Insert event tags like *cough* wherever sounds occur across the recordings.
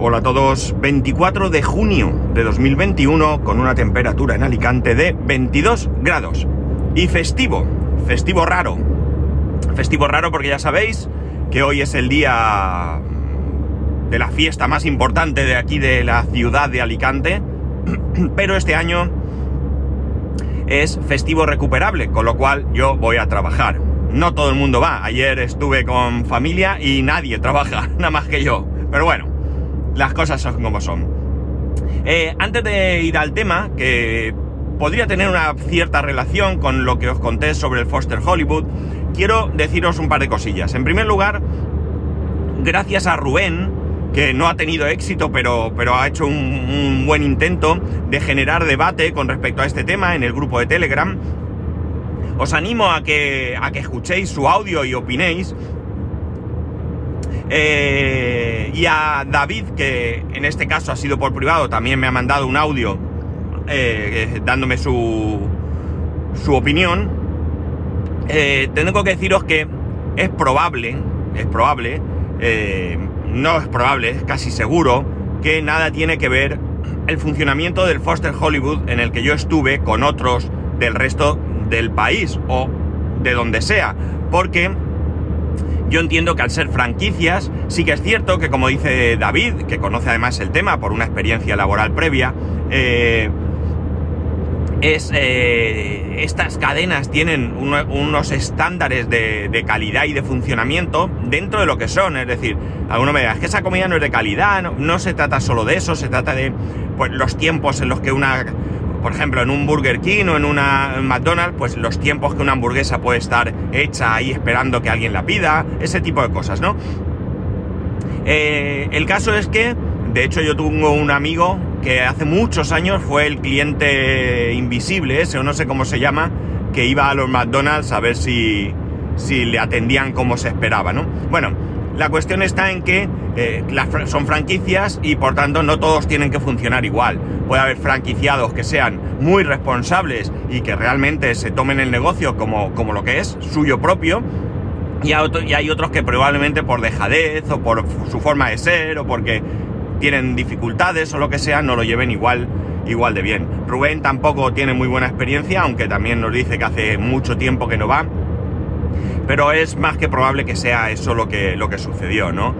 Hola a todos, 24 de junio de 2021 con una temperatura en Alicante de 22 grados. Y festivo, festivo raro. Festivo raro porque ya sabéis que hoy es el día de la fiesta más importante de aquí de la ciudad de Alicante. *clears throat* Pero este año es festivo recuperable, con lo cual yo voy a trabajar. No todo el mundo va. Ayer estuve con familia y nadie trabaja, *laughs* nada más que yo. Pero bueno, las cosas son como son. Eh, antes de ir al tema, que podría tener una cierta relación con lo que os conté sobre el Foster Hollywood, quiero deciros un par de cosillas. En primer lugar, gracias a Rubén, que no ha tenido éxito, pero, pero ha hecho un, buen intento de generar debate con respecto a este tema en el grupo de Telegram. Os animo a que, a que escuchéis su audio y opinéis. Eh, y a David, que en este caso ha sido por privado, también me ha mandado un audio eh, dándome su, su opinión. Eh, tengo que deciros que es probable, es probable, eh, no es probable, es casi seguro, que nada tiene que ver el funcionamiento del Foster Hollywood en el que yo estuve con otros del resto del país o de donde sea. Porque yo entiendo que al ser franquicias, sí que es cierto que como dice David, que conoce además el tema por una experiencia laboral previa, eh, es eh, estas cadenas tienen uno, unos estándares de, de, calidad y de funcionamiento dentro de lo que son. Es decir, alguno me dirá, es que esa comida no es de calidad, no, no se trata solo de eso, se trata de pues, los tiempos en los que una por ejemplo, en un Burger King o en una McDonald's, pues los tiempos que una hamburguesa puede estar hecha ahí esperando que alguien la pida, ese tipo de cosas, ¿no? Eh, el caso es que, de hecho, yo tengo un amigo que hace muchos años fue el cliente invisible, ese o no sé cómo se llama, que iba a los McDonald's a ver si, si le atendían como se esperaba, ¿no? Bueno, la cuestión está en que eh, son franquicias y por tanto no todos tienen que funcionar igual. Puede haber franquiciados que sean muy responsables y que realmente se tomen el negocio como, como lo que es, suyo propio. Y, y hay otros que probablemente por dejadez o por su forma de ser o porque tienen dificultades o lo que sea, no lo lleven igual, igual de bien. Rubén tampoco tiene muy buena experiencia, aunque también nos dice que hace mucho tiempo que no va pero es más que probable que sea eso lo que, lo que sucedió, ¿no?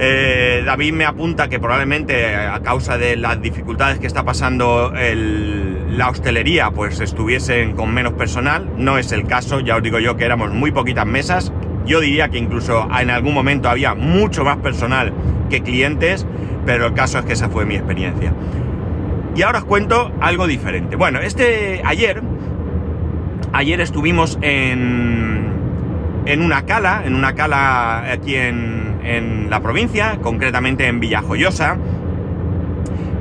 Eh, David me apunta que probablemente a causa de las dificultades que está pasando la hostelería, pues estuviesen con menos personal. No es el caso, ya os digo yo que éramos muy poquitas mesas. Yo diría que incluso en algún momento había mucho más personal que clientes, pero el caso es que esa fue mi experiencia. Y ahora os cuento algo diferente. Bueno, este ayer, ayer estuvimos en en una cala, en una cala aquí en, en la provincia, concretamente en Villajoyosa.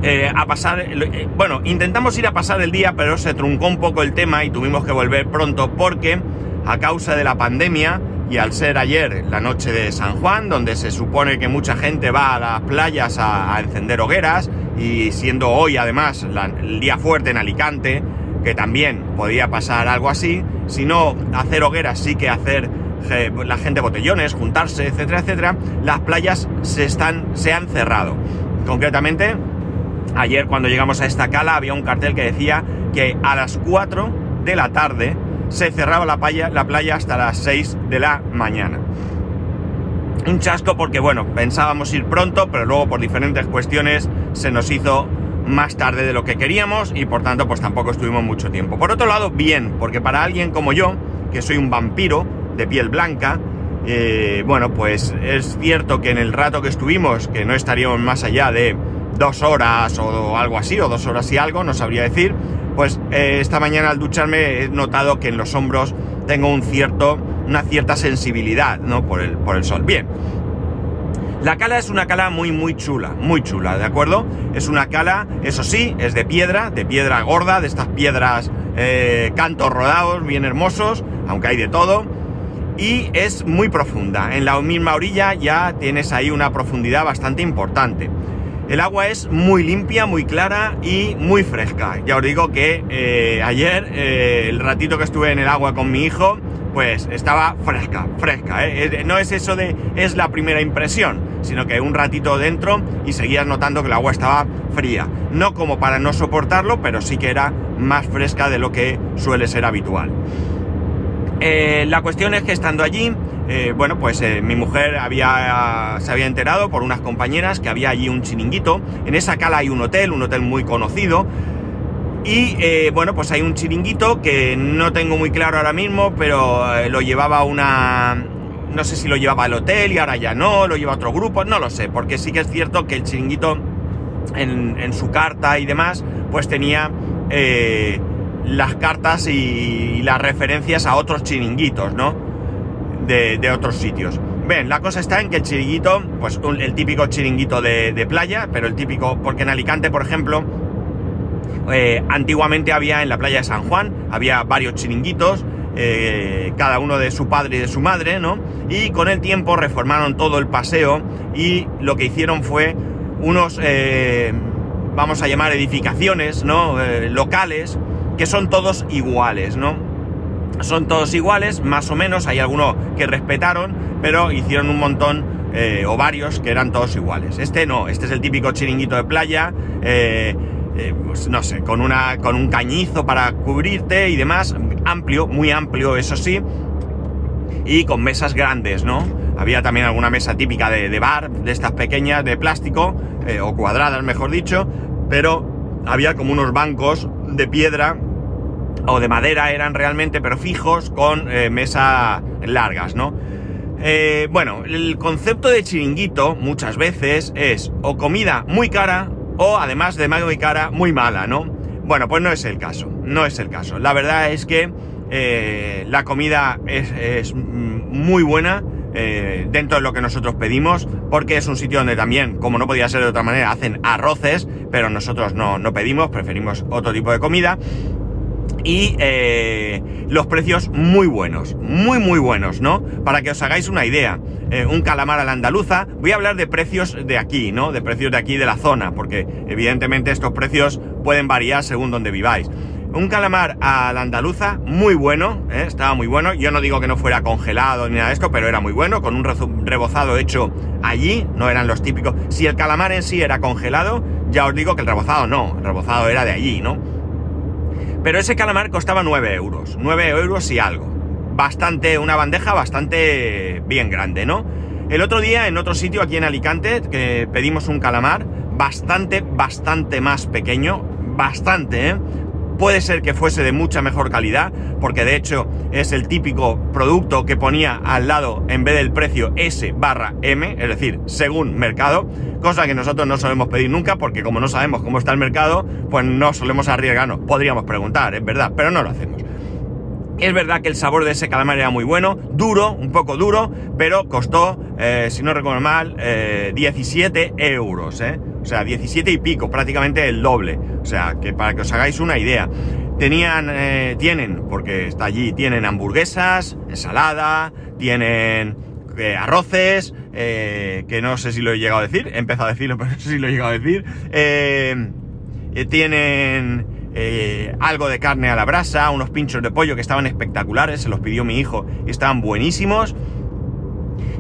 Eh, a pasar, eh, bueno, intentamos ir a pasar el día, pero se truncó un poco el tema y tuvimos que volver pronto porque a causa de la pandemia y al ser ayer la noche de San Juan, donde se supone que mucha gente va a las playas a, encender hogueras y siendo hoy además el día fuerte en Alicante, que también podía pasar algo así, si no hacer hogueras sí que hacer la gente botellones, juntarse, etcétera, etcétera, las playas se, están, se han cerrado. Concretamente, ayer cuando llegamos a esta cala había un cartel que decía que a las 4 de la tarde se cerraba la playa, la playa hasta las 6 de la mañana. Un chasco porque, bueno, pensábamos ir pronto, pero luego por diferentes cuestiones se nos hizo más tarde de lo que queríamos y por tanto pues tampoco estuvimos mucho tiempo. Por otro lado, bien, porque para alguien como yo, que soy un vampiro, de piel blanca. Eh, bueno, pues es cierto que en el rato que estuvimos, que no estaríamos más allá de dos horas o algo así, o dos horas y algo, no sabría decir, pues eh, esta mañana al ducharme he notado que en los hombros tengo una cierta sensibilidad, ¿no? Por el, por el sol. Bien. La cala es una cala muy, muy chula, muy chula, ¿de acuerdo? Es una cala, eso sí, es de piedra, de piedra gorda, de estas piedras eh, cantos rodados, bien hermosos, aunque hay de todo y es muy profunda. En la misma orilla ya tienes ahí una profundidad bastante importante. El agua es muy limpia, muy clara y muy fresca. Ya os digo que eh, ayer, eh, el ratito que estuve en el agua con mi hijo, pues estaba fresca, fresca. ¿eh? No es eso de es la primera impresión, sino que un ratito dentro y seguías notando que el agua estaba fría. No como para no soportarlo, pero sí que era más fresca de lo que suele ser habitual. Eh, la cuestión es que estando allí, eh, bueno, pues eh, mi mujer había, se había enterado por unas compañeras que había allí un chiringuito. En esa cala hay un hotel, un hotel muy conocido. Y bueno, pues hay un chiringuito que no tengo muy claro ahora mismo, pero lo llevaba una... No sé si lo llevaba el hotel y ahora ya no, lo lleva otro grupo, no lo sé, porque sí que es cierto que el chiringuito en, su carta y demás, pues tenía las cartas y, las referencias a otros chiringuitos, ¿no? De, otros sitios. Ven, la cosa está en que el chiringuito, pues el típico chiringuito de, playa, pero el típico, porque en Alicante, por ejemplo, eh, antiguamente había en la playa de San Juan, había varios chiringuitos, eh, cada uno de su padre y de su madre, ¿no? Y con el tiempo reformaron todo el paseo y lo que hicieron fue unos, eh, vamos a llamar edificaciones, ¿no? locales que son todos iguales, ¿no? Son todos iguales, más o menos, hay algunos que respetaron, pero hicieron un montón eh, o varios que eran todos iguales. Este no, este es el típico chiringuito de playa, eh, eh, pues no sé, con, una, con un cañizo para cubrirte y demás, amplio, muy amplio, eso sí, y con mesas grandes, ¿no? Había también alguna mesa típica de, de bar, de estas pequeñas, de plástico, o cuadradas, mejor dicho, pero había como unos bancos de piedra o de madera eran realmente, pero fijos con eh, mesas largas, ¿no? Eh, bueno, el concepto de chiringuito muchas veces es o comida muy cara o además de muy cara, muy mala, ¿no? Bueno, pues no es el caso, no es el caso. La verdad es que eh, la comida es, muy buena dentro de lo que nosotros pedimos, porque es un sitio donde también, como no podía ser de otra manera, hacen arroces, pero nosotros no, no pedimos, preferimos otro tipo de comida y eh, los precios muy buenos, muy muy buenos, ¿no? Para que os hagáis una idea, eh, un calamar a la andaluza, voy a hablar de precios de aquí, ¿no? De precios de aquí de la zona, porque evidentemente estos precios pueden variar según donde viváis. Un calamar a la andaluza muy bueno, ¿eh? estaba muy bueno. Yo no digo que no fuera congelado ni nada de esto, pero era muy bueno, con un rebozado hecho allí, no eran los típicos. Si el calamar en sí era congelado, ya os digo que el rebozado no, el rebozado era de allí, ¿no? Pero ese calamar costaba 9 euros, 9 euros y algo. Bastante, una bandeja bastante bien grande, ¿no? El otro día en otro sitio aquí en Alicante que pedimos un calamar bastante, bastante más pequeño, bastante, ¿eh? Puede ser que fuese de mucha mejor calidad, porque de hecho es el típico producto que ponía al lado en vez del precio S barra M, es decir, según mercado, cosa que nosotros no solemos pedir nunca, porque como no sabemos cómo está el mercado, pues no solemos arriesgarnos. Podríamos preguntar, es verdad, pero no lo hacemos. Es verdad que el sabor de ese calamar era muy bueno, duro, un poco duro, pero costó, eh, si no recuerdo mal, 17 eh, euros, ¿eh? O sea, 17 y pico, prácticamente el doble. O sea, que para que os hagáis una idea. Tenían, eh, tienen, porque está allí, tienen hamburguesas, ensalada, tienen arroces, que no sé si lo he llegado a decir, he empezado a decirlo, *laughs* pero no sé si lo he llegado a decir. tienen eh, algo de carne a la brasa, unos pinchos de pollo que estaban espectaculares, se los pidió mi hijo y estaban buenísimos.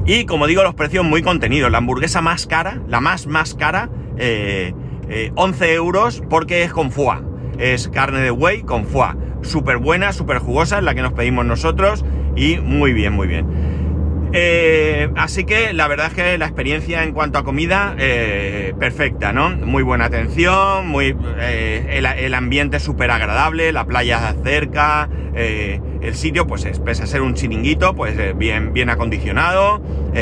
Y como digo, los precios muy contenidos. La hamburguesa más cara, la más más cara, 11 eh, eh, euros porque es con foie. Es carne de buey con foie. Súper buena, súper jugosa, es la que nos pedimos nosotros y muy bien, muy bien. Eh, así que la verdad es que la experiencia en cuanto a comida, eh, perfecta, ¿no? Muy buena atención, muy, eh, el, ambiente súper agradable, la playa cerca, el sitio, pues pese a ser un chiringuito, pues bien, bien acondicionado,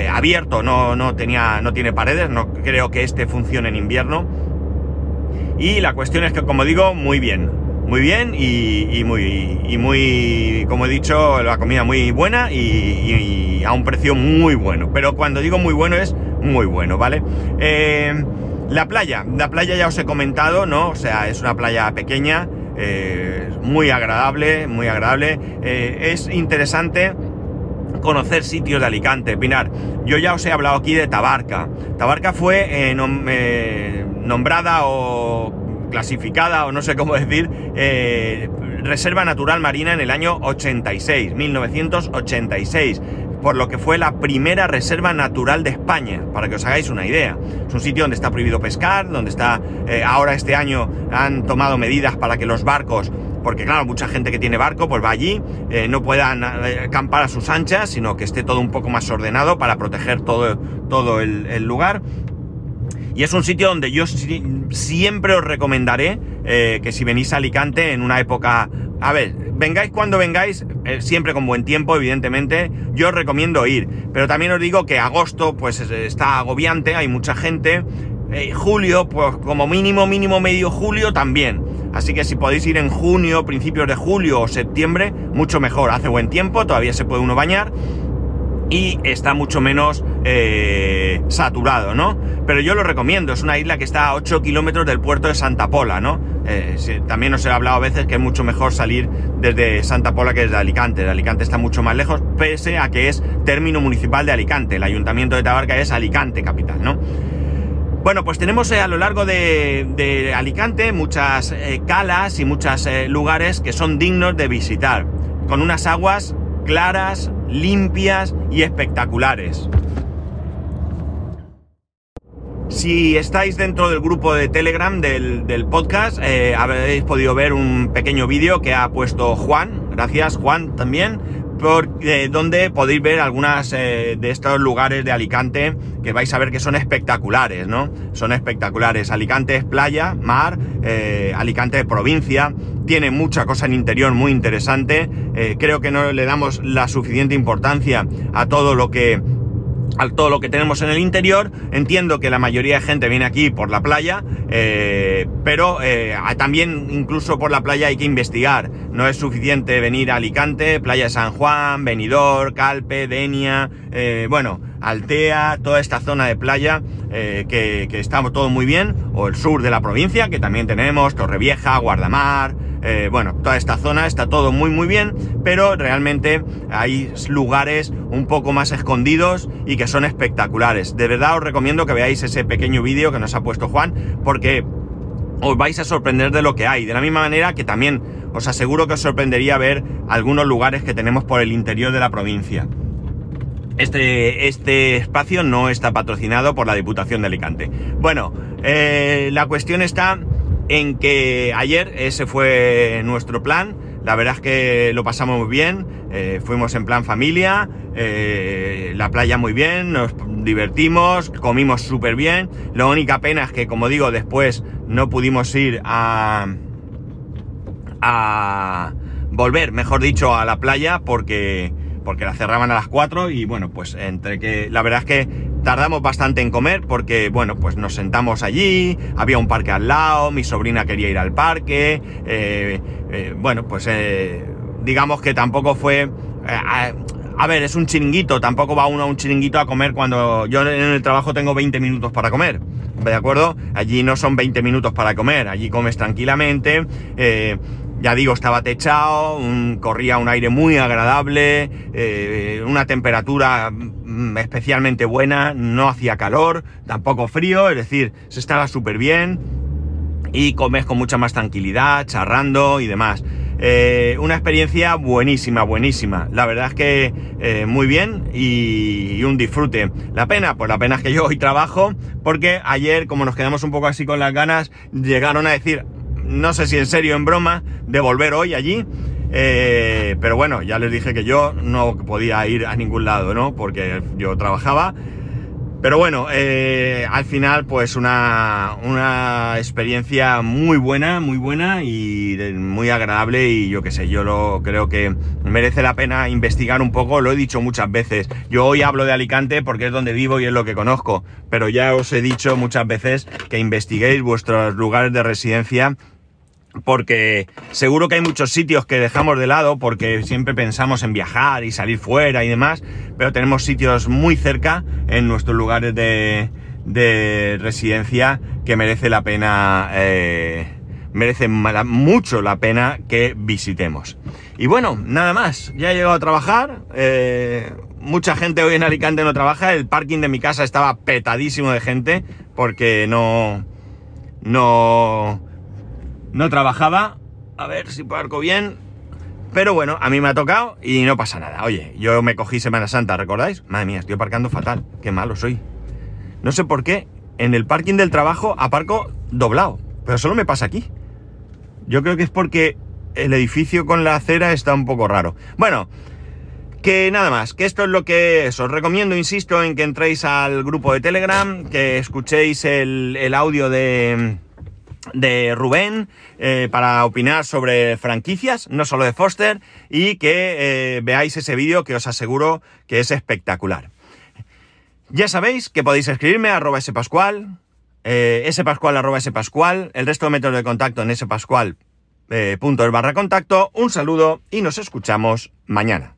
abierto, no, no, tenía, no tiene paredes, no creo que este funcione en invierno. Y la cuestión es que, como digo, muy bien, muy bien y, muy, y muy, como he dicho, la comida muy buena y, a un precio muy bueno. Pero cuando digo muy bueno es muy bueno, ¿vale? Eh, la playa, la playa ya os he comentado, ¿no? O sea, es una playa pequeña, eh, muy agradable, muy agradable. Eh, es interesante conocer sitios de Alicante. Pinar, yo ya os he hablado aquí de Tabarca. Tabarca fue nombrada o clasificada, o no sé cómo decir, Reserva Natural Marina en el año 86, 1986 por lo que fue la primera reserva natural de España, para que os hagáis una idea. Es un sitio donde está prohibido pescar, donde está, eh, ahora este año han tomado medidas para que los barcos, porque claro, mucha gente que tiene barco, pues va allí, eh, no puedan eh, acampar a sus anchas, sino que esté todo un poco más ordenado para proteger todo, todo el, lugar. Y es un sitio donde yo siempre os recomendaré que si venís a Alicante en una época... A ver, vengáis cuando vengáis, eh, siempre con buen tiempo, evidentemente, yo os recomiendo ir. Pero también os digo que agosto, pues está agobiante, hay mucha gente. Eh, julio, pues como mínimo, mínimo medio julio también. Así que si podéis ir en junio, principios de julio o septiembre, mucho mejor. Hace buen tiempo, todavía se puede uno bañar y está mucho menos eh, saturado, ¿no? Pero yo lo recomiendo, es una isla que está a 8 kilómetros del puerto de Santa Pola, ¿no? Eh, también os he hablado a veces que es mucho mejor salir desde Santa Pola que desde Alicante. De Alicante está mucho más lejos, pese a que es término municipal de Alicante. El ayuntamiento de Tabarca es Alicante capital, ¿no? Bueno, pues tenemos eh, a lo largo de, Alicante muchas calas y muchos lugares que son dignos de visitar, con unas aguas claras, limpias y espectaculares. Si estáis dentro del grupo de Telegram del, podcast, eh, habréis podido ver un pequeño vídeo que ha puesto Juan, gracias Juan también, por, eh, donde podéis ver algunas eh, de estos lugares de Alicante que vais a ver que son espectaculares, ¿no? Son espectaculares. Alicante es playa, mar, Alicante es provincia, tiene mucha cosa en interior muy interesante. creo que no le damos la suficiente importancia a todo lo que a todo lo que tenemos en el interior. Entiendo que la mayoría de gente viene aquí por la playa, eh, pero eh, también incluso por la playa hay que investigar. No es suficiente venir a Alicante, Playa de San Juan, Benidorm, Calpe, Denia, eh, bueno, Altea, toda esta zona de playa que, que está todo muy bien, o el sur de la provincia, que también tenemos, Torrevieja, Guardamar, eh, bueno, toda esta zona está todo muy muy bien, pero realmente hay lugares un poco más escondidos y que son espectaculares. De verdad os recomiendo que veáis ese pequeño vídeo que nos ha puesto Juan, porque os vais a sorprender de lo que hay. De la misma manera que también os aseguro que os sorprendería ver algunos lugares que tenemos por el interior de la provincia. Este, este espacio no está patrocinado por la Diputación de Alicante. Bueno, eh, la cuestión está en que ayer ese fue nuestro plan. La verdad es que lo pasamos muy bien, eh, fuimos en plan familia, eh, la playa muy bien, nos divertimos, comimos súper bien. La única pena es que, como digo, después no pudimos ir a, a volver, mejor dicho, a la playa porque, porque la cerraban a las 4 y bueno, pues entre que la verdad es que Tardamos bastante en comer porque, bueno, pues nos sentamos allí, había un parque al lado, mi sobrina quería ir al parque, eh, eh, bueno, pues eh, digamos que tampoco fue... A, ver, es un chiringuito, tampoco va uno a un chiringuito a comer cuando yo en el trabajo tengo 20 minutos para comer, ¿de acuerdo? Allí no son 20 minutos para comer, allí comes tranquilamente ya digo, estaba techado, corría un aire muy agradable, eh, una temperatura mm, especialmente buena, no hacía calor, tampoco frío, es decir, se estaba súper bien y comes con mucha más tranquilidad, charrando y demás. Eh, una experiencia buenísima, buenísima. La verdad es que eh, muy bien y, y, un disfrute. La pena, pues la pena es que yo hoy trabajo porque ayer, como nos quedamos un poco así con las ganas, llegaron a decir, no sé si en serio en broma, de volver hoy allí. Eh, pero bueno, ya les dije que yo no podía ir a ningún lado, ¿no? Porque yo trabajaba pero bueno, eh, al final pues una, una, experiencia muy buena, muy buena y muy agradable y yo qué sé, yo lo creo que merece la pena investigar un poco, lo he dicho muchas veces. Yo hoy hablo de Alicante porque es donde vivo y es lo que conozco, pero ya os he dicho muchas veces que investiguéis vuestros lugares de residencia porque seguro que hay muchos sitios que dejamos de lado porque siempre pensamos en viajar y salir fuera y demás, pero tenemos sitios muy cerca en nuestros lugares de, residencia que merece la pena, eh, merece mucho la pena que visitemos. Y bueno, nada más, ya he llegado a trabajar, eh, mucha gente hoy en Alicante no trabaja, el parking de mi casa estaba petadísimo de gente porque no, no, no trabajaba, A ver si parco bien. Pero bueno, a mí me ha tocado y no pasa nada. Oye, yo me cogí Semana Santa, ¿recordáis? Madre mía, estoy aparcando fatal. Qué malo soy. No sé por qué. En el parking del trabajo aparco doblado. Pero solo me pasa aquí. Yo creo que es porque el edificio con la acera está un poco raro. Bueno, que nada más, que esto es lo que. Os recomiendo, insisto, en que entréis al grupo de Telegram, que escuchéis el audio de, de Rubén eh, para opinar sobre franquicias, no solo de Foster, y que eh, veáis ese vídeo que os aseguro que es espectacular. Ya sabéis que podéis escribirme a arroba spascual, eh, el resto de métodos de contacto en spascual eh, barra contacto. Un saludo y nos escuchamos mañana.